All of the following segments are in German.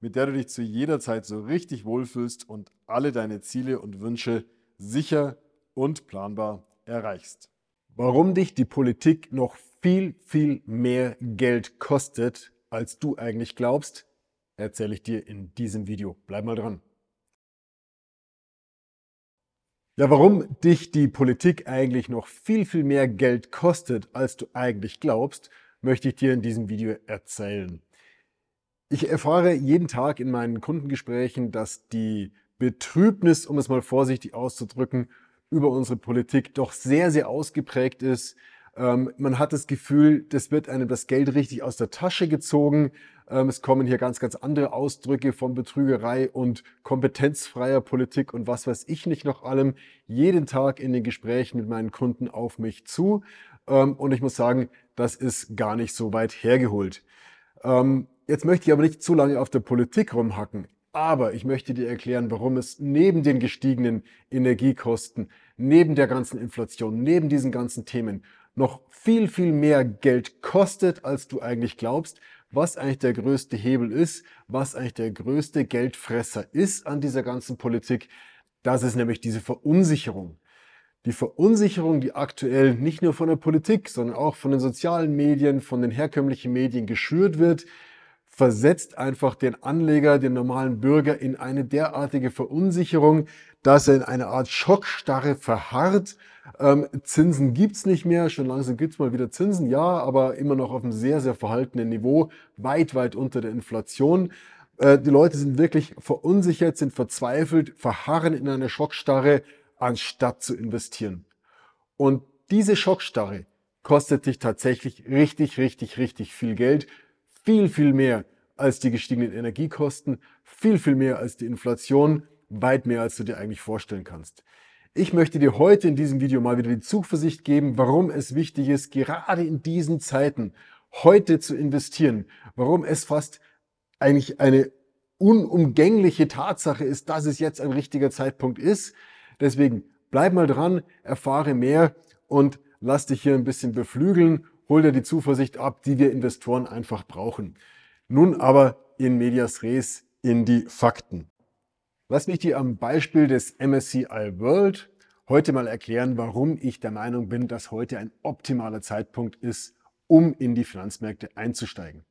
mit der du dich zu jeder Zeit so richtig wohlfühlst und alle deine Ziele und Wünsche sicher und planbar erreichst. Warum dich die Politik noch viel, viel mehr Geld kostet, als du eigentlich glaubst, erzähle ich dir in diesem Video. Bleib mal dran. Ja, warum dich die Politik eigentlich noch viel, viel mehr Geld kostet, als du eigentlich glaubst, möchte ich dir in diesem Video erzählen. Ich erfahre jeden Tag in meinen Kundengesprächen, dass die Betrübnis, um es mal vorsichtig auszudrücken, über unsere Politik doch sehr, sehr ausgeprägt ist. Ähm, man hat das Gefühl, das wird einem das Geld richtig aus der Tasche gezogen. Ähm, es kommen hier ganz, ganz andere Ausdrücke von Betrügerei und kompetenzfreier Politik und was weiß ich nicht noch allem jeden Tag in den Gesprächen mit meinen Kunden auf mich zu. Ähm, und ich muss sagen, das ist gar nicht so weit hergeholt. Jetzt möchte ich aber nicht zu lange auf der Politik rumhacken, aber ich möchte dir erklären, warum es neben den gestiegenen Energiekosten, neben der ganzen Inflation, neben diesen ganzen Themen noch viel, viel mehr Geld kostet, als du eigentlich glaubst, was eigentlich der größte Hebel ist, was eigentlich der größte Geldfresser ist an dieser ganzen Politik. Das ist nämlich diese Verunsicherung. Die Verunsicherung, die aktuell nicht nur von der Politik, sondern auch von den sozialen Medien, von den herkömmlichen Medien geschürt wird, versetzt einfach den Anleger, den normalen Bürger in eine derartige Verunsicherung, dass er in eine Art Schockstarre verharrt. Ähm, Zinsen gibt's nicht mehr, schon langsam gibt's mal wieder Zinsen, ja, aber immer noch auf einem sehr, sehr verhaltenen Niveau, weit, weit unter der Inflation. Äh, die Leute sind wirklich verunsichert, sind verzweifelt, verharren in einer Schockstarre, anstatt zu investieren. Und diese Schockstarre kostet dich tatsächlich richtig, richtig, richtig viel Geld viel, viel mehr als die gestiegenen Energiekosten, viel, viel mehr als die Inflation, weit mehr als du dir eigentlich vorstellen kannst. Ich möchte dir heute in diesem Video mal wieder die Zuversicht geben, warum es wichtig ist, gerade in diesen Zeiten heute zu investieren, warum es fast eigentlich eine unumgängliche Tatsache ist, dass es jetzt ein richtiger Zeitpunkt ist. Deswegen bleib mal dran, erfahre mehr und lass dich hier ein bisschen beflügeln hol dir die Zuversicht ab, die wir Investoren einfach brauchen. Nun aber in medias res in die Fakten. Lass mich dir am Beispiel des MSCI World heute mal erklären, warum ich der Meinung bin, dass heute ein optimaler Zeitpunkt ist, um in die Finanzmärkte einzusteigen.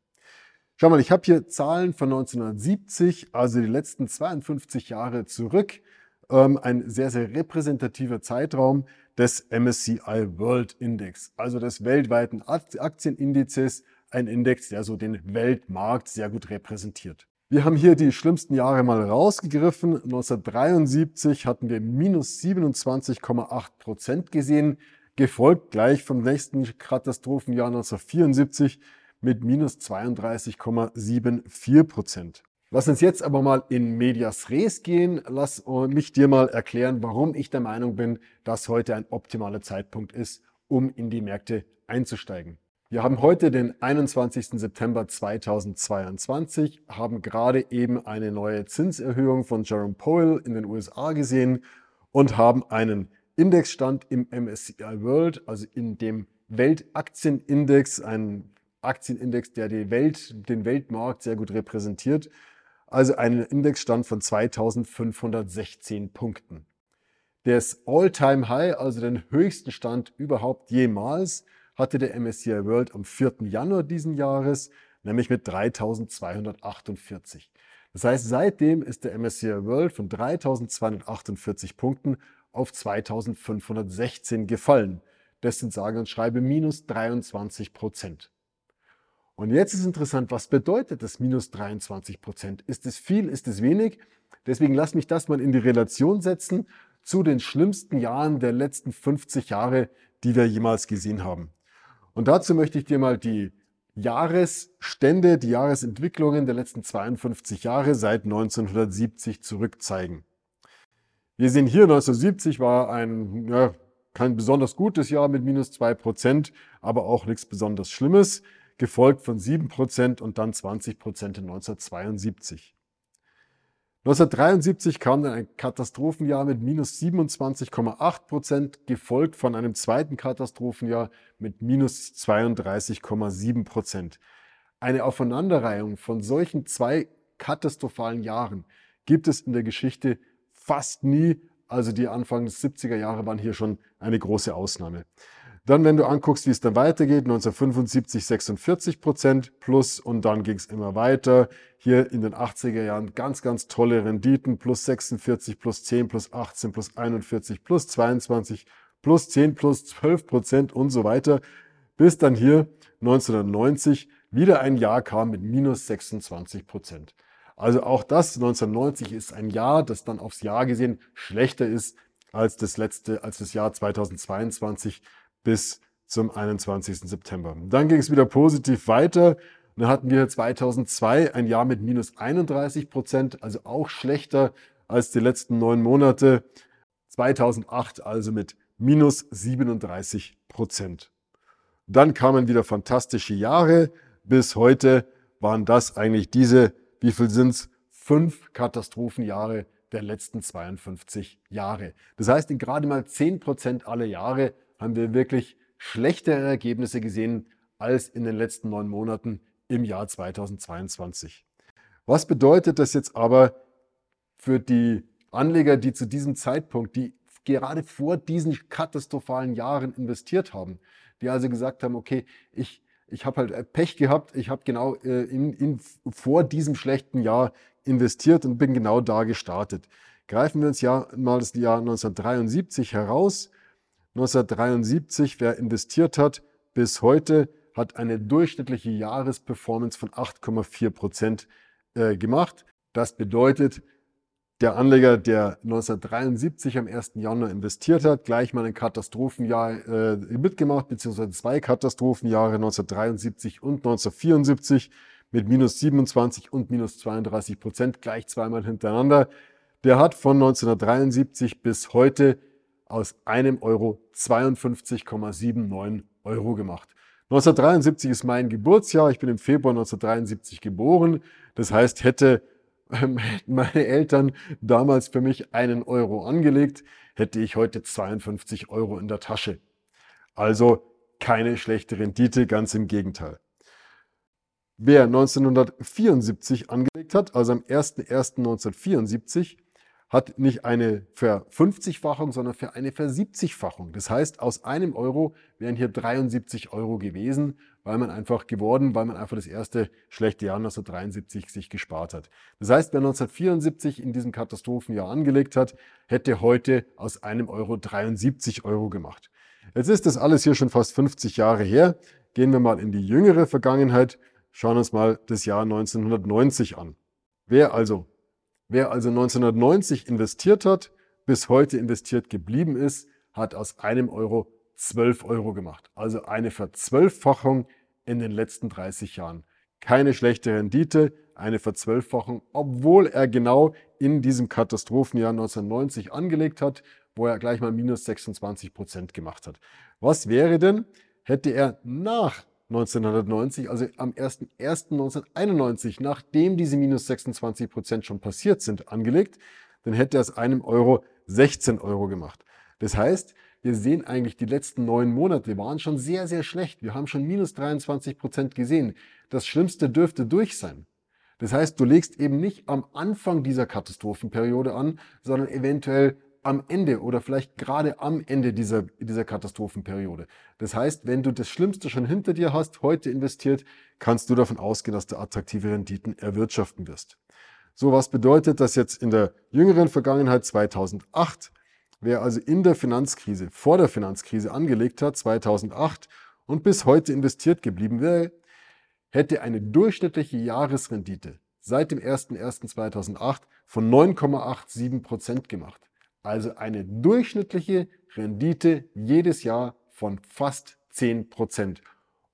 Schau mal, ich habe hier Zahlen von 1970, also die letzten 52 Jahre zurück. Ähm, ein sehr, sehr repräsentativer Zeitraum des MSCI World Index, also des weltweiten Aktienindizes, ein Index, der so den Weltmarkt sehr gut repräsentiert. Wir haben hier die schlimmsten Jahre mal rausgegriffen. 1973 hatten wir minus 27,8 Prozent gesehen, gefolgt gleich vom nächsten Katastrophenjahr 1974 mit minus 32,74 Prozent. Lass uns jetzt aber mal in Medias Res gehen. Lass mich dir mal erklären, warum ich der Meinung bin, dass heute ein optimaler Zeitpunkt ist, um in die Märkte einzusteigen. Wir haben heute den 21. September 2022, haben gerade eben eine neue Zinserhöhung von Jerome Powell in den USA gesehen und haben einen Indexstand im MSCI World, also in dem Weltaktienindex, einen Aktienindex, der die Welt, den Weltmarkt sehr gut repräsentiert also einen Indexstand von 2516 Punkten. Das All-Time-High, also den höchsten Stand überhaupt jemals, hatte der MSCI World am 4. Januar diesen Jahres, nämlich mit 3248. Das heißt, seitdem ist der MSCI World von 3248 Punkten auf 2516 gefallen. Das sind sage und schreibe minus 23 Prozent. Und jetzt ist interessant, was bedeutet das minus 23 Prozent? Ist es viel, ist es wenig? Deswegen lass mich das mal in die Relation setzen zu den schlimmsten Jahren der letzten 50 Jahre, die wir jemals gesehen haben. Und dazu möchte ich dir mal die Jahresstände, die Jahresentwicklungen der letzten 52 Jahre seit 1970 zurückzeigen. Wir sehen hier, 1970 war ein ja, kein besonders gutes Jahr mit minus 2%, aber auch nichts besonders Schlimmes, gefolgt von 7% und dann 20% in 1972. 1973 kam dann ein Katastrophenjahr mit minus 27,8 Prozent, gefolgt von einem zweiten Katastrophenjahr mit minus 32,7 Prozent. Eine Aufeinanderreihung von solchen zwei katastrophalen Jahren gibt es in der Geschichte fast nie. Also die Anfang des 70er Jahre waren hier schon eine große Ausnahme. Dann, wenn du anguckst, wie es dann weitergeht, 1975 46 Prozent plus und dann ging es immer weiter. Hier in den 80er Jahren ganz, ganz tolle Renditen, plus 46, plus 10, plus 18, plus 41, plus 22, plus 10, plus 12 Prozent und so weiter. Bis dann hier 1990 wieder ein Jahr kam mit minus 26 Prozent. Also auch das 1990 ist ein Jahr, das dann aufs Jahr gesehen schlechter ist als das letzte, als das Jahr 2022 bis zum 21. September. Dann ging es wieder positiv weiter. Dann hatten wir 2002 ein Jahr mit minus 31 Prozent, also auch schlechter als die letzten neun Monate. 2008 also mit minus 37 Prozent. Dann kamen wieder fantastische Jahre. Bis heute waren das eigentlich diese, wie viel sind's? Fünf Katastrophenjahre der letzten 52 Jahre. Das heißt, in gerade mal 10 Prozent aller Jahre haben wir wirklich schlechtere Ergebnisse gesehen als in den letzten neun Monaten im Jahr 2022. Was bedeutet das jetzt aber für die Anleger, die zu diesem Zeitpunkt, die gerade vor diesen katastrophalen Jahren investiert haben, die also gesagt haben, okay, ich, ich habe halt Pech gehabt, ich habe genau äh, in, in, vor diesem schlechten Jahr investiert und bin genau da gestartet. Greifen wir uns ja mal das Jahr 1973 heraus. 1973, wer investiert hat, bis heute hat eine durchschnittliche Jahresperformance von 8,4 Prozent äh, gemacht. Das bedeutet, der Anleger, der 1973 am 1. Januar investiert hat, gleich mal ein Katastrophenjahr äh, mitgemacht, beziehungsweise zwei Katastrophenjahre 1973 und 1974 mit minus 27 und minus 32 Prozent, gleich zweimal hintereinander. Der hat von 1973 bis heute aus einem Euro 52,79 Euro gemacht. 1973 ist mein Geburtsjahr. Ich bin im Februar 1973 geboren. Das heißt, hätte ähm, meine Eltern damals für mich einen Euro angelegt, hätte ich heute 52 Euro in der Tasche. Also keine schlechte Rendite, ganz im Gegenteil. Wer 1974 angelegt hat, also am 01.01.1974, hat nicht eine Ver-50-fachung, sondern für eine Ver-70-fachung. Das heißt, aus einem Euro wären hier 73 Euro gewesen, weil man einfach geworden, weil man einfach das erste schlechte Jahr 1973 sich gespart hat. Das heißt, wer 1974 in diesem Katastrophenjahr angelegt hat, hätte heute aus einem Euro 73 Euro gemacht. Jetzt ist das alles hier schon fast 50 Jahre her. Gehen wir mal in die jüngere Vergangenheit, schauen uns mal das Jahr 1990 an. Wer also Wer also 1990 investiert hat, bis heute investiert geblieben ist, hat aus einem Euro 12 Euro gemacht. Also eine Verzwölffachung in den letzten 30 Jahren. Keine schlechte Rendite, eine Verzwölffachung, obwohl er genau in diesem Katastrophenjahr 1990 angelegt hat, wo er gleich mal minus 26 Prozent gemacht hat. Was wäre denn, hätte er nach 1990, also am 01.01.1991, nachdem diese minus 26 Prozent schon passiert sind, angelegt, dann hätte er aus einem Euro 16 Euro gemacht. Das heißt, wir sehen eigentlich, die letzten neun Monate waren schon sehr, sehr schlecht. Wir haben schon minus 23 Prozent gesehen. Das Schlimmste dürfte durch sein. Das heißt, du legst eben nicht am Anfang dieser Katastrophenperiode an, sondern eventuell am Ende oder vielleicht gerade am Ende dieser, dieser Katastrophenperiode. Das heißt, wenn du das Schlimmste schon hinter dir hast, heute investiert, kannst du davon ausgehen, dass du attraktive Renditen erwirtschaften wirst. So, was bedeutet das jetzt in der jüngeren Vergangenheit 2008? Wer also in der Finanzkrise, vor der Finanzkrise angelegt hat, 2008 und bis heute investiert geblieben wäre, hätte eine durchschnittliche Jahresrendite seit dem 01.01.2008 von 9,87 Prozent gemacht. Also eine durchschnittliche Rendite jedes Jahr von fast 10 Prozent.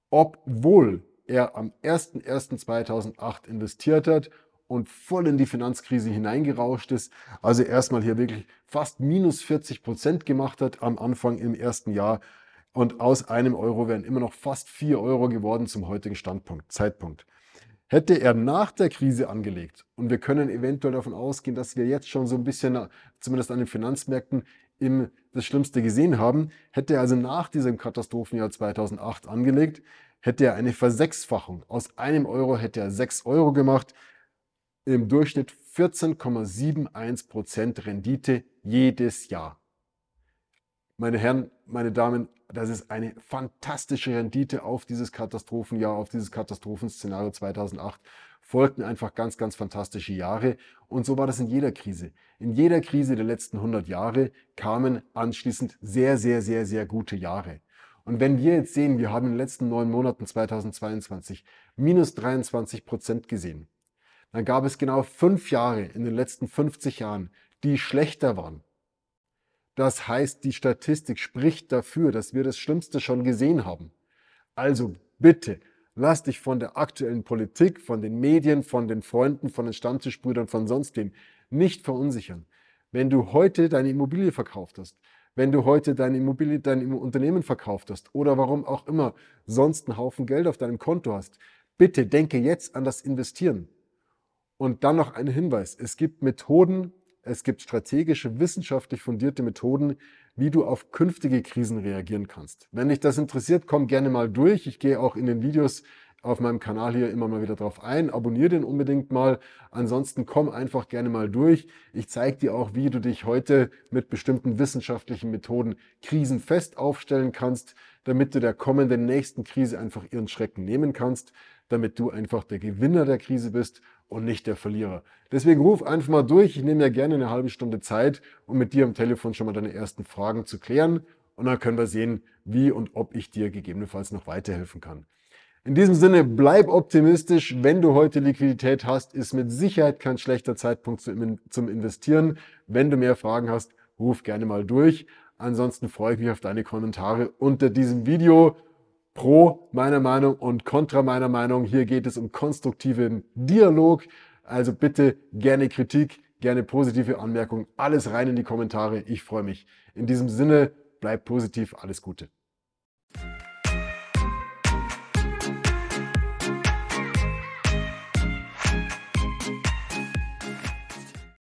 Obwohl er am 01.01.2008 investiert hat und voll in die Finanzkrise hineingerauscht ist. Also erstmal hier wirklich fast minus 40 Prozent gemacht hat am Anfang im ersten Jahr. Und aus einem Euro wären immer noch fast 4 Euro geworden zum heutigen Standpunkt, Zeitpunkt. Hätte er nach der Krise angelegt, und wir können eventuell davon ausgehen, dass wir jetzt schon so ein bisschen, zumindest an den Finanzmärkten, im, das Schlimmste gesehen haben, hätte er also nach diesem Katastrophenjahr 2008 angelegt, hätte er eine Versechsfachung. Aus einem Euro hätte er 6 Euro gemacht, im Durchschnitt 14,71% Rendite jedes Jahr. Meine Herren, meine Damen, das ist eine fantastische Rendite auf dieses Katastrophenjahr, auf dieses Katastrophenszenario 2008. Folgten einfach ganz, ganz fantastische Jahre. Und so war das in jeder Krise. In jeder Krise der letzten 100 Jahre kamen anschließend sehr, sehr, sehr, sehr gute Jahre. Und wenn wir jetzt sehen, wir haben in den letzten neun Monaten 2022 minus 23 Prozent gesehen, dann gab es genau fünf Jahre in den letzten 50 Jahren, die schlechter waren. Das heißt, die Statistik spricht dafür, dass wir das Schlimmste schon gesehen haben. Also bitte, lass dich von der aktuellen Politik, von den Medien, von den Freunden, von den Stammtischbrüdern, von sonst wem nicht verunsichern. Wenn du heute deine Immobilie verkauft hast, wenn du heute deine Immobilie, dein Unternehmen verkauft hast oder warum auch immer sonst einen Haufen Geld auf deinem Konto hast, bitte denke jetzt an das Investieren. Und dann noch ein Hinweis. Es gibt Methoden, es gibt strategische, wissenschaftlich fundierte Methoden, wie du auf künftige Krisen reagieren kannst. Wenn dich das interessiert, komm gerne mal durch. Ich gehe auch in den Videos auf meinem Kanal hier immer mal wieder drauf ein. Abonnier den unbedingt mal. Ansonsten komm einfach gerne mal durch. Ich zeige dir auch, wie du dich heute mit bestimmten wissenschaftlichen Methoden krisenfest aufstellen kannst, damit du der kommenden nächsten Krise einfach ihren Schrecken nehmen kannst, damit du einfach der Gewinner der Krise bist und nicht der Verlierer. Deswegen ruf einfach mal durch. Ich nehme ja gerne eine halbe Stunde Zeit, um mit dir am Telefon schon mal deine ersten Fragen zu klären. Und dann können wir sehen, wie und ob ich dir gegebenenfalls noch weiterhelfen kann. In diesem Sinne, bleib optimistisch. Wenn du heute Liquidität hast, ist mit Sicherheit kein schlechter Zeitpunkt zum Investieren. Wenn du mehr Fragen hast, ruf gerne mal durch. Ansonsten freue ich mich auf deine Kommentare unter diesem Video pro meiner Meinung und kontra meiner Meinung. Hier geht es um konstruktiven Dialog. Also bitte gerne Kritik, gerne positive Anmerkungen, alles rein in die Kommentare. Ich freue mich. In diesem Sinne, bleib positiv, alles Gute.